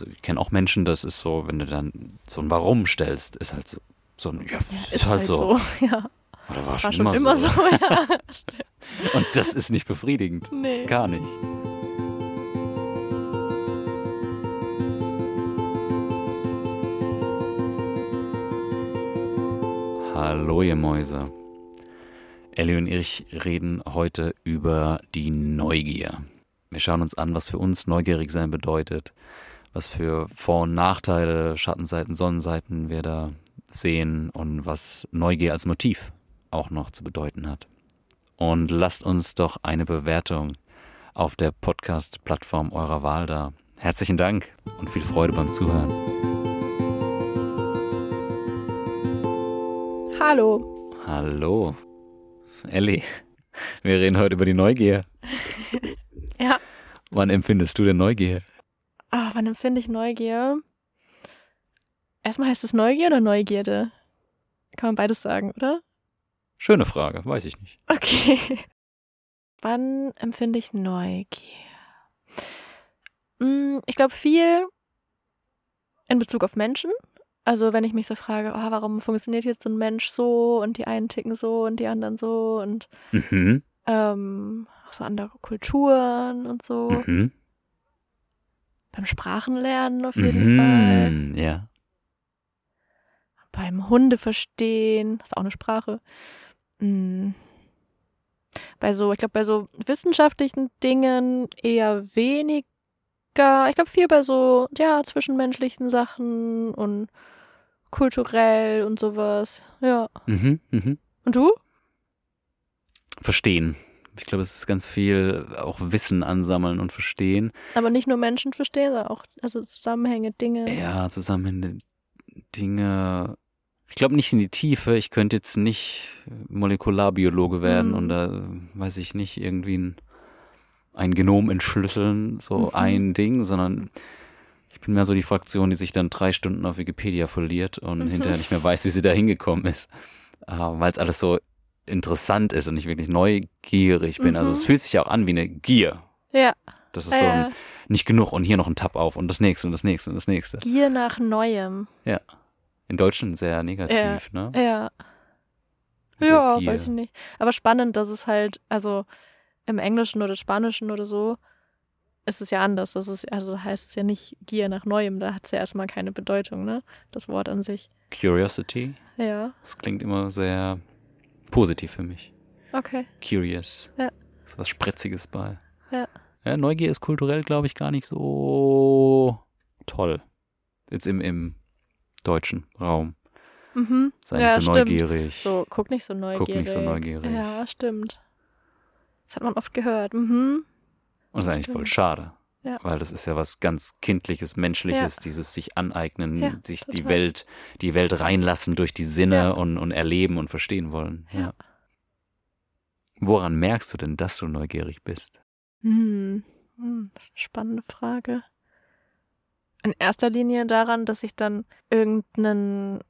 Also ich kenne auch Menschen, das ist so, wenn du dann so ein Warum stellst, ist halt so, so ein, ja, ist, ist halt, halt, so. so. Ja. Oder war, war schon, schon immer, immer so. so ja. Und das ist nicht befriedigend. Nee. Gar nicht. Hallo ihr Mäuse. Ellie und ich reden heute über die Neugier. Wir schauen uns an, was für uns neugierig sein bedeutet, was für Vor- und Nachteile, Schattenseiten, Sonnenseiten wir da sehen und was Neugier als Motiv auch noch zu bedeuten hat. Und lasst uns doch eine Bewertung auf der Podcast-Plattform eurer Wahl da. Herzlichen Dank und viel Freude beim Zuhören. Hallo. Hallo. Ellie, wir reden heute über die Neugier. ja. Wann empfindest du denn Neugier? Ah, wann empfinde ich Neugier? Erstmal heißt es Neugier oder Neugierde? Kann man beides sagen, oder? Schöne Frage, weiß ich nicht. Okay. Wann empfinde ich Neugier? Hm, ich glaube viel in Bezug auf Menschen. Also wenn ich mich so frage, oh, warum funktioniert jetzt so ein Mensch so und die einen ticken so und die anderen so und Mhm. ähm, auch so andere Kulturen und so. Mhm. Beim Sprachenlernen auf jeden Fall. Mhm. Ja. Beim Hunde verstehen, ist auch eine Sprache. Mm. Bei so, ich glaube, bei so wissenschaftlichen Dingen eher weniger. Ich glaube, viel bei so, ja, zwischenmenschlichen Sachen und kulturell und sowas. Ja. Mhm. Mhm. Und du? Verstehen. Ich glaube, es ist ganz viel auch Wissen ansammeln und verstehen. Aber nicht nur Menschen verstehen, sondern auch also Zusammenhänge, Dinge. Ja, Zusammenhänge, Dinge. Ich glaube nicht in die Tiefe. Ich könnte jetzt nicht Molekularbiologe werden Mhm. und da weiß ich nicht irgendwie ein, ein Genom entschlüsseln, so Mhm. ein Ding, sondern ich bin mehr so die Fraktion, die sich dann drei Stunden auf Wikipedia verliert und Mhm. hinterher nicht mehr weiß, wie sie da hingekommen ist, äh, weil es alles so interessant ist und ich wirklich neugierig bin. Also Mhm. es fühlt sich ja auch an wie eine Gier. Ja. Das ist so ja. ein, nicht genug und hier noch ein Tab auf und das nächste und das nächste und das nächste. Gier nach Neuem. In Deutschland sehr negativ, ne? Ja. Mit Ja, weiß ich nicht. Aber spannend, dass es halt, also im Englischen oder Spanischen oder so, ist es ja anders. Das ist, also heißt es ja nicht Gier nach Neuem, da hat es ja erstmal keine Bedeutung, ne? Das Wort an sich. Curiosity, Ja, das klingt immer sehr positiv für mich. okay. Curious. Ja. Ist was Spritziges bei. Ja. ja Neugier ist kulturell, glaube ich, gar nicht so toll. Jetzt im, im deutschen Raum. Mhm. Sei Ja, nicht so stimmt. neugierig. So, guck nicht so neugierig. nicht so neugierig. Ja, stimmt. Das hat man oft gehört. Mhm. Und das ist eigentlich voll schade. Ja. Weil das ist ja was ganz Kindliches, Menschliches, dieses sich aneignen, Ja, sich die total. Welt, die Welt reinlassen durch die Sinne Ja. und, und erleben und verstehen wollen. Ja. Ja. Woran merkst du denn, dass du neugierig bist? Hm. Hm, Das ist eine spannende Frage. In erster Linie daran, dass ich dann irgendeinen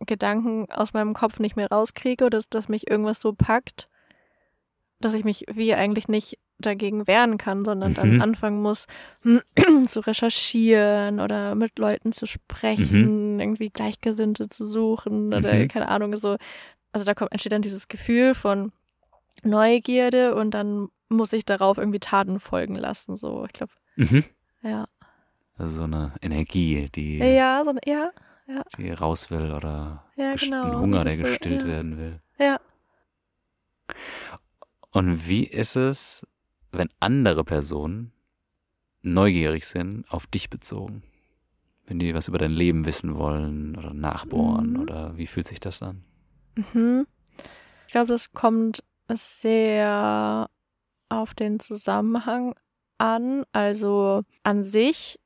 Gedanken aus meinem Kopf nicht mehr rauskriege oder dass, dass mich irgendwas so packt, dass ich mich wie eigentlich nicht dagegen wehren kann, sondern dann Mhm. anfangen muss zu recherchieren oder mit Leuten zu sprechen, irgendwie Gleichgesinnte zu suchen oder Mhm. keine Ahnung so. Also da kommt entsteht dann dieses Gefühl von Neugierde und dann muss ich darauf irgendwie Taten folgen lassen. So, ich glaube, Mhm. ja. Also so eine Energie, die, Ja, so, ja, die raus will oder ja, genau. ein Hunger, der Das so, gestillt ja. werden will. Ja. Und wie ist es, wenn andere Personen neugierig sind, auf dich bezogen? Wenn die was über dein Leben wissen wollen oder nachbohren Mhm. oder wie fühlt sich das an? Mhm. Ich glaube, das kommt sehr auf den Zusammenhang an. Also an sich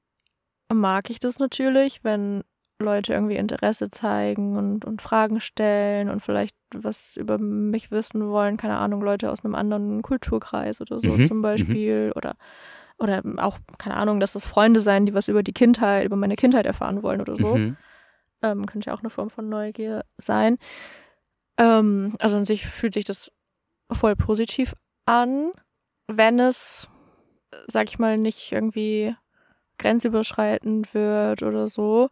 mag ich das natürlich, wenn Leute irgendwie Interesse zeigen und, und Fragen stellen und vielleicht was über mich wissen wollen, keine Ahnung, Leute aus einem anderen Kulturkreis oder so Mhm, zum Beispiel oder oder auch, keine Ahnung, dass das Freunde sein, die was über die Kindheit, über meine Kindheit erfahren wollen oder so Mhm. ähm, könnte ja auch eine Form von Neugier sein. Ähm, also an sich fühlt sich das voll positiv an, wenn es, sag ich mal, nicht irgendwie grenzüberschreitend wird oder so.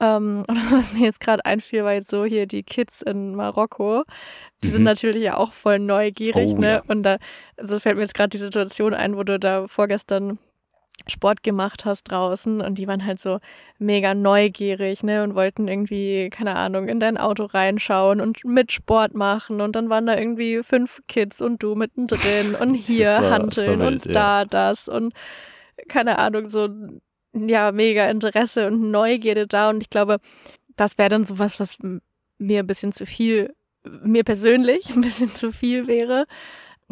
Ähm, oder was mir jetzt gerade einfiel, war jetzt so hier die Kids in Marokko. Die mhm. sind natürlich ja auch voll neugierig, oh, ne? Ja. Und da also fällt mir jetzt gerade die Situation ein, wo du da vorgestern Sport gemacht hast draußen und die waren halt so mega neugierig, ne, und wollten irgendwie, keine Ahnung, in dein Auto reinschauen und mit Sport machen und dann waren da irgendwie fünf Kids und du mittendrin und hier war, handeln wild, und da ja. das und keine Ahnung, so ja, mega Interesse und Neugierde da und ich glaube, das wäre dann sowas, was mir ein bisschen zu viel, mir persönlich ein bisschen zu viel wäre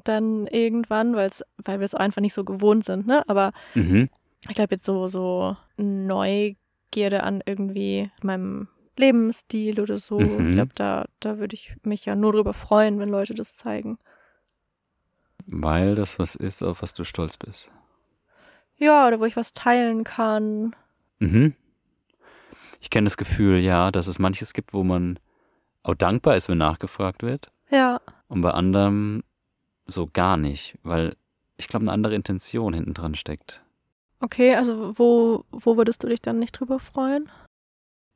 dann irgendwann, weil's, weil wir es einfach nicht so gewohnt sind, ne? Aber mhm. ich glaube jetzt so, so Neugierde an irgendwie meinem Lebensstil oder so. Mhm. Ich glaube, da, da würde ich mich ja nur drüber freuen, wenn Leute das zeigen. Weil das was ist, auf was du stolz bist. Ja, oder wo ich was teilen kann. Mhm. Ich kenne das Gefühl, ja, dass es manches gibt, wo man auch dankbar ist, wenn nachgefragt wird. Ja. Und bei anderem so gar nicht, weil ich glaube, eine andere Intention hinten dran steckt. Okay, also wo, wo würdest du dich dann nicht drüber freuen?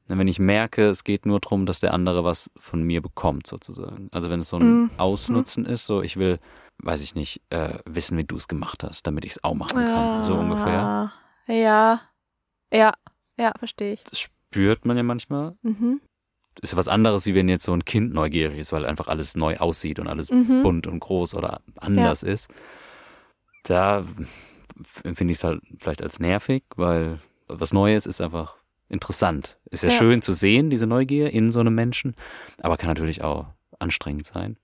Wenn ich merke, es geht nur darum, dass der andere was von mir bekommt, sozusagen. Also wenn es so ein mhm. Ausnutzen ist, so ich will, weiß ich nicht, äh, wissen, wie du es gemacht hast, damit ich es auch machen kann. Ja. So ungefähr. Ja. Ja. Ja, verstehe ich. Das spürt man ja manchmal. Mhm ist was anderes, wie wenn jetzt so ein Kind neugierig ist, weil einfach alles neu aussieht und alles mhm. bunt und groß oder anders ja. ist. Da empfinde ich es halt vielleicht als nervig, weil was Neues ist einfach interessant. Ist ja, ja, schön zu sehen, diese Neugier in so einem Menschen, aber kann natürlich auch anstrengend sein.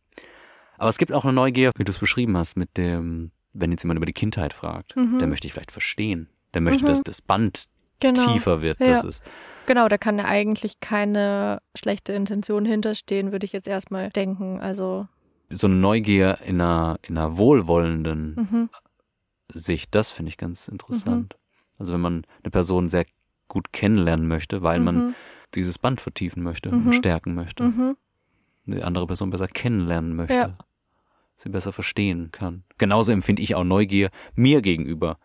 Aber es gibt auch eine Neugier, wie du es beschrieben hast, mit dem, wenn jetzt jemand über die Kindheit fragt, mhm. der möchte ich vielleicht verstehen. Der möchte, mhm. dass das Band genau. tiefer wird. Ja. Das ist genau, da kann ja eigentlich keine schlechte Intention hinterstehen, würde ich jetzt erstmal denken. Also so eine Neugier in einer, in einer wohlwollenden mhm. Sicht, das finde ich ganz interessant. Mhm. Also wenn man eine Person sehr gut kennenlernen möchte, weil mhm. man dieses Band vertiefen möchte und mhm. stärken möchte. Mhm. Die andere Person besser kennenlernen möchte. Ja. Sie besser verstehen kann. Genauso empfinde ich auch Neugier mir gegenüber,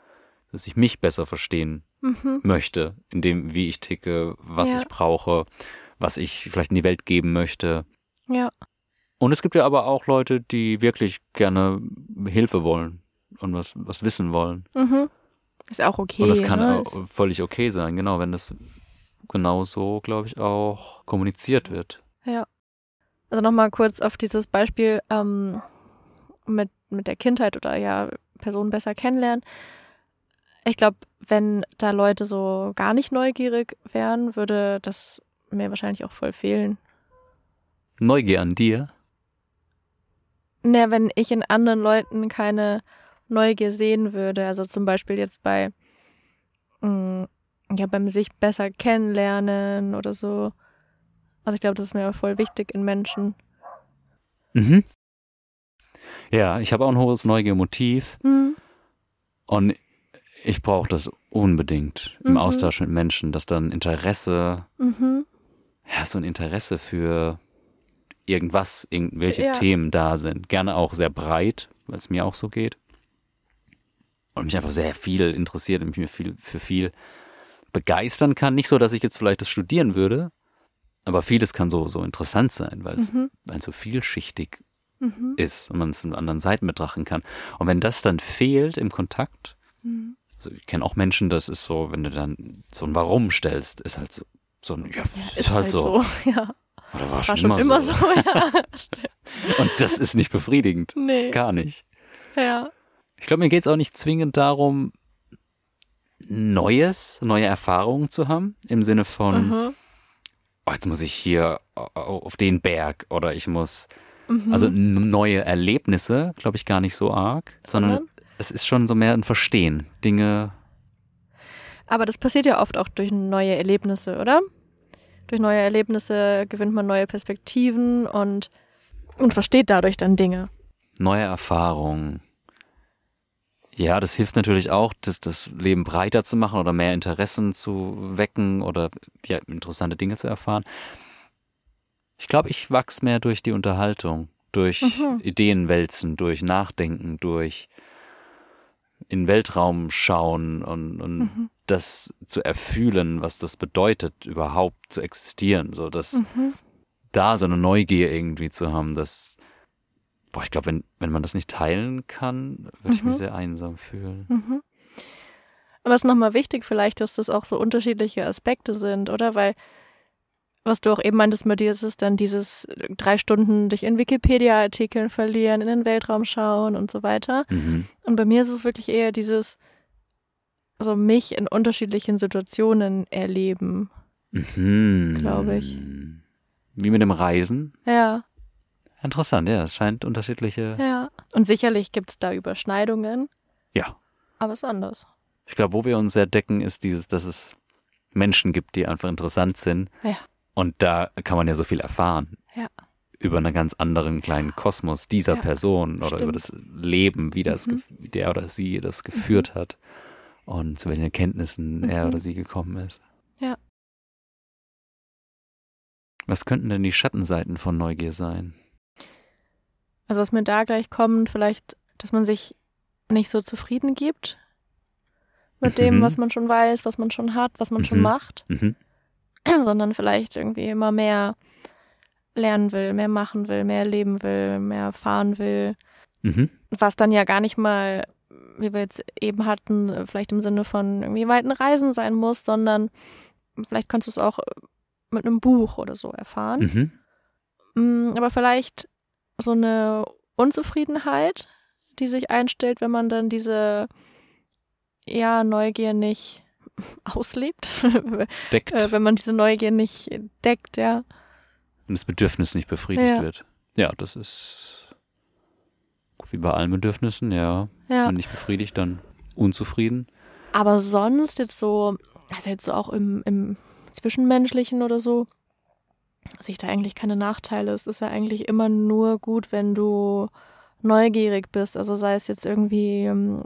dass ich mich besser verstehen mhm. möchte, in dem, wie ich ticke, was ja. ich brauche, was ich vielleicht in die Welt geben möchte. Ja. Und es gibt ja aber auch Leute, die wirklich gerne Hilfe wollen und was, was wissen wollen. Mhm. Ist auch okay. Und das kann ne? auch völlig okay sein, genau, wenn das genauso, glaube ich, auch kommuniziert wird. Ja. Also nochmal kurz auf dieses Beispiel ähm, mit, mit der Kindheit oder ja, Personen besser kennenlernen. Ich glaube, wenn da Leute so gar nicht neugierig wären, würde das mir wahrscheinlich auch voll fehlen. Neugier an dir? Naja, wenn ich in anderen Leuten keine Neugier sehen würde, also zum Beispiel jetzt bei, mh, mm, ja, beim sich besser kennenlernen oder so. Also ich glaube, das ist mir voll wichtig in Menschen. Mhm. Ja, ich habe auch ein hohes Neugiermotiv. Mhm. Und ich brauche das unbedingt im mhm. Austausch mit Menschen, dass dann Interesse, mhm. ja, so ein Interesse für irgendwas, irgendwelche ja. Themen da sind. Gerne auch sehr breit, weil es mir auch so geht. Und mich einfach sehr viel interessiert und mich viel, für viel begeistern kann. Nicht so, dass ich jetzt vielleicht das studieren würde, aber vieles kann so, so interessant sein, weil es mhm. so vielschichtig mhm. ist und man es von anderen Seiten betrachten kann. Und wenn das dann fehlt im Kontakt, mhm. Also ich kenne auch Menschen, das ist so, wenn du dann so ein Warum stellst, ist halt so, so ein, ja, ja ist, ist, halt, halt so. so. Ja. Oder war, war schon, schon, immer, immer so. so ja. Und das ist nicht befriedigend. Nee. Gar nicht. Ja. Ich glaube, mir geht es auch nicht zwingend darum, Neues, neue Erfahrungen zu haben, im Sinne von, mhm. oh, jetzt muss ich hier auf den Berg oder ich muss, mhm. also neue Erlebnisse, glaube ich, gar nicht so arg, sondern, sondern es ist schon so mehr ein Verstehen. Dinge. Aber das passiert ja oft auch durch neue Erlebnisse, oder? Durch neue Erlebnisse gewinnt man neue Perspektiven und, und versteht dadurch dann Dinge. Neue Erfahrungen. Ja, das hilft natürlich auch, das, das Leben breiter zu machen oder mehr Interessen zu wecken oder ja, interessante Dinge zu erfahren. Ich glaube, ich wachse mehr durch die Unterhaltung, durch mhm. Ideenwälzen, durch Nachdenken, durch in den Weltraum schauen und, und Mhm. das zu erfühlen, was das bedeutet, überhaupt zu existieren. So, dass Mhm. da so eine Neugier irgendwie zu haben, dass, boah, ich glaube, wenn, wenn man das nicht teilen kann, würde ich mich Mhm. sehr einsam fühlen. Mhm. Aber es ist nochmal wichtig vielleicht, dass das auch so unterschiedliche Aspekte sind, oder? Weil, was du auch eben meintest mit dir, ist es dann dieses äh, drei Stunden dich in Wikipedia-Artikeln verlieren, in den Weltraum schauen und so weiter. Mhm. Und bei mir ist es wirklich eher dieses, also mich in unterschiedlichen Situationen erleben. Mhm. Glaube ich. Wie mit dem Reisen. Ja, Interessant, ja, es scheint unterschiedliche. ja. Und sicherlich gibt es da Überschneidungen, Ja. aber es ist anders. Ich glaube, wo wir uns sehr decken, ist dieses, dass es Menschen gibt, die einfach interessant sind. Ja. Und da kann man ja so viel erfahren. Ja. Über einen ganz anderen kleinen Kosmos dieser Ja, Person oder über stimmt. das Leben, wie das, Mhm. wie der oder sie das geführt hat und zu welchen Erkenntnissen er Mhm. oder sie gekommen ist. Ja. Was könnten denn die Schattenseiten von Neugier sein? Also was mir da gleich kommt, vielleicht, dass man sich nicht so zufrieden gibt mit dem, Mhm. was man schon weiß, was man schon hat, was man schon Mhm. macht, Mhm. sondern vielleicht irgendwie immer mehr lernen will, mehr machen will, mehr leben will, mehr erfahren will, Mhm. was dann ja gar nicht mal, wie wir jetzt eben hatten, vielleicht im Sinne von irgendwie weiten Reisen sein muss, sondern vielleicht kannst du es auch mit einem Buch oder so erfahren. Mhm. Mm, Aber vielleicht so eine Unzufriedenheit, die sich einstellt, wenn man dann diese ja, Neugier nicht auslebt, Deckt, äh, wenn man diese Neugier nicht deckt, ja. wenn das Bedürfnis nicht befriedigt Ja. wird. Ja, das ist wie bei allen Bedürfnissen, ja. Ja, Wenn nicht befriedigt, dann unzufrieden. aber sonst jetzt so, also jetzt so auch im, im Zwischenmenschlichen oder so, sehe ich da eigentlich keine Nachteile. Es ist ja eigentlich immer nur gut, wenn du neugierig bist. Also sei es jetzt irgendwie, ähm,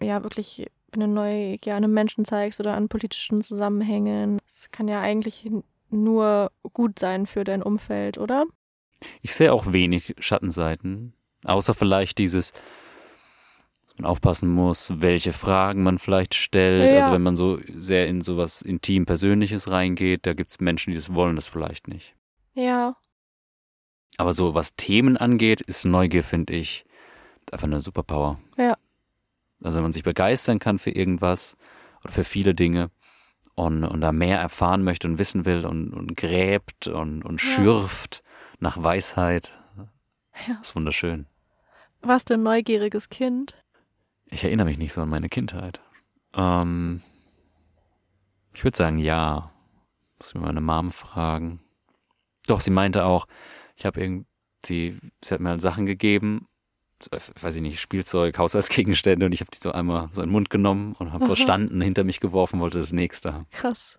ja, wirklich, wenn du Neugier an einem Menschen zeigst oder an politischen Zusammenhängen. Es kann ja eigentlich nur gut sein für dein Umfeld, oder? Ich sehe auch wenig Schattenseiten, außer vielleicht dieses, dass man aufpassen muss, welche Fragen man vielleicht stellt. Ja. Also wenn man so sehr in sowas intim Persönliches reingeht, da gibt es Menschen, die das wollen, das vielleicht nicht. Ja, Aber so was Themen angeht, ist Neugier, finde ich, einfach eine Superpower. Ja. Also wenn man sich begeistern kann für irgendwas oder für viele Dinge und, und da mehr erfahren möchte und wissen will und, und gräbt und, und Ja. schürft nach Weisheit, Ja. ist wunderschön. warst du ein neugieriges Kind? Ich erinnere mich nicht so an meine Kindheit. Ähm, ich würde sagen, ja. Muss mir meine Mom fragen. Doch, sie meinte auch, ich habe irgendwie, sie hat mir halt Sachen gegeben, weiß ich nicht, Spielzeug, Haushaltsgegenstände und ich habe die so einmal so in den Mund genommen und habe verstanden, hinter mich geworfen, wollte das nächste haben. Krass.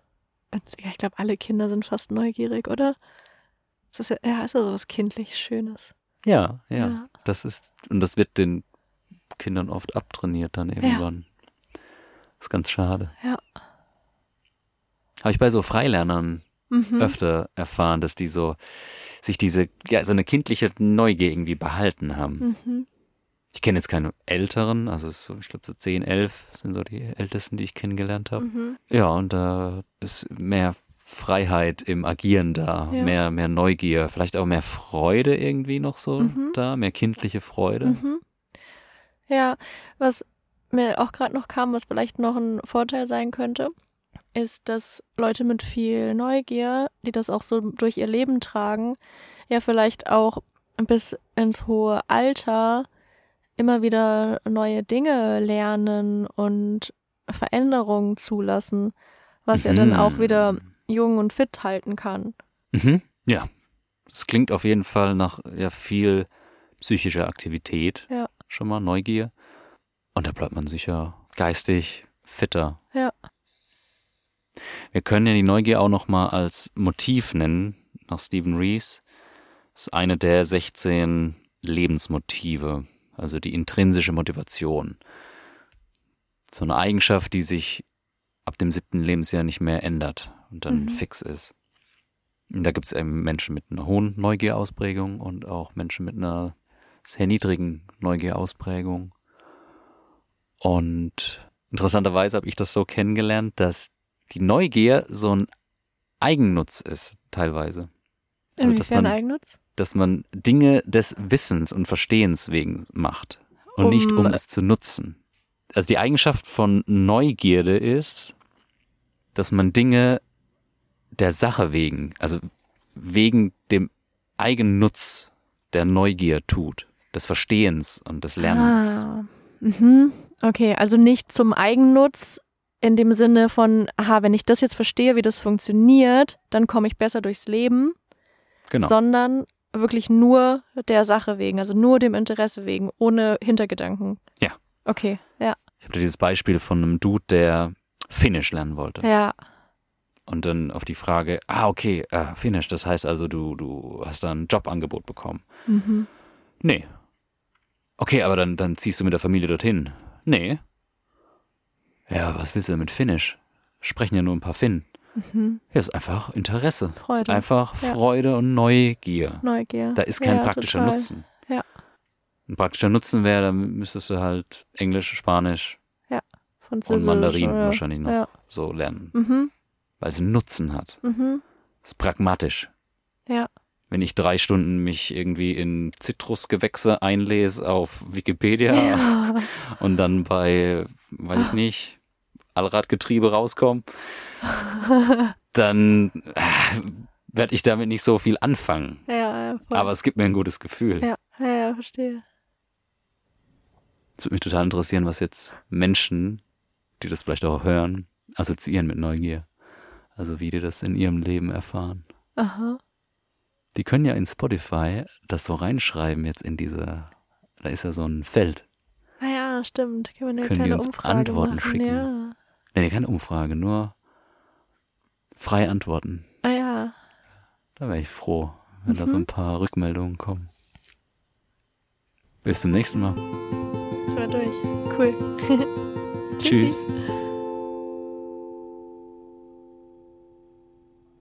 Ja, ich glaube, alle Kinder sind fast neugierig, oder? Das ist ja, ja, ist ja so was kindlich Schönes. Ja, ja, Ja. Das ist, und das wird den Kindern oft abtrainiert dann irgendwann. Ist ganz schade. Ja. Habe ich bei so Freilernern Mhm. öfter erfahren, dass die so sich diese, ja, so eine kindliche Neugier irgendwie behalten haben. Mhm. Ich kenne jetzt keine älteren, also so, ich glaube so 10, 11 sind so die ältesten, die ich kennengelernt habe. Mhm. Ja, und da ist mehr Freiheit im Agieren da, Ja. mehr, mehr Neugier, vielleicht auch mehr Freude irgendwie noch so Mhm. da, mehr kindliche Freude. Mhm. Ja, was mir auch gerade noch kam, was vielleicht noch ein Vorteil sein könnte, ist, dass Leute mit viel Neugier, die das auch so durch ihr Leben tragen, ja vielleicht auch bis ins hohe Alter immer wieder neue Dinge lernen und Veränderungen zulassen, was ja dann auch wieder jung und fit halten kann. Mhm. Ja, das klingt auf jeden Fall nach ja, viel psychischer Aktivität. Ja. Schon mal Neugier. Und da bleibt man sicher geistig fitter. Ja. Wir können ja die Neugier auch noch mal als Motiv nennen, nach Stephen Rees. Das ist eine der 16 Lebensmotive, also die intrinsische Motivation. So eine Eigenschaft, die sich ab dem siebten Lebensjahr nicht mehr ändert und dann Mhm. fix ist. Und da gibt es eben Menschen mit einer hohen Neugierausprägung und auch Menschen mit einer sehr niedrigen Neugierausprägung. Und interessanterweise habe ich das so kennengelernt, dass die Neugier so ein Eigennutz ist, teilweise. Also, Inwiefern Eigennutz? Dass man Dinge des Wissens und Verstehens wegen macht und nicht um Um- es zu nutzen. Also die Eigenschaft von Neugierde ist, dass man Dinge der Sache wegen, also wegen dem Eigennutz der Neugier tut, des Verstehens und des Lernens. Ah. Mhm. Okay, also nicht zum Eigennutz in dem Sinne von, aha, wenn ich das jetzt verstehe, wie das funktioniert, dann komme ich besser durchs Leben, Genau. sondern wirklich nur der Sache wegen, also nur dem Interesse wegen, ohne Hintergedanken. Ja. Okay, ja, Ich habe dieses Beispiel von einem Dude, der Finnisch lernen wollte. ja, Und dann auf die Frage, ah, okay, äh, Finnisch, das heißt also, du, du hast da ein Jobangebot bekommen. mhm. Nee. Okay, aber dann, dann ziehst du mit der Familie dorthin. Nee. Ja, was willst du denn mit Finnisch? Sprechen ja nur ein paar Finnen. Mhm. Ja, ist einfach Interesse. Freude. Ist einfach Ja. Freude und Neugier. Neugier. Da ist kein ja, praktischer total. Nutzen. Ja. Ein praktischer Nutzen wäre, dann müsstest du halt Englisch, Spanisch Französisch. und Mandarin oder- wahrscheinlich noch Ja. so lernen. Mhm. Weil es einen Nutzen hat. Mhm. ist pragmatisch. Ja. Wenn ich drei Stunden mich irgendwie in Zitrusgewächse einlese auf Wikipedia Ja. und dann bei, weiß ich nicht, Allradgetriebe rauskomme, dann äh, werde ich damit nicht so viel anfangen. ja, ja, voll. Aber es gibt mir ein gutes Gefühl. ja, ja, ja, verstehe. Es würde mich total interessieren, was jetzt Menschen, die das vielleicht auch hören, assoziieren mit Neugier. Also wie die das in ihrem Leben erfahren. Aha. Die können ja in Spotify das so reinschreiben jetzt in diese, da ist ja so ein Feld. Ah ja, stimmt. Können wir eine Können die uns Umfrage Antworten machen. schicken? Ja. Nee, keine Umfrage, nur frei antworten. Ah ja. Da wäre ich froh, wenn da so Mhm. ein paar Rückmeldungen kommen. Bis zum nächsten Mal. Das war durch. Cool. Tschüss.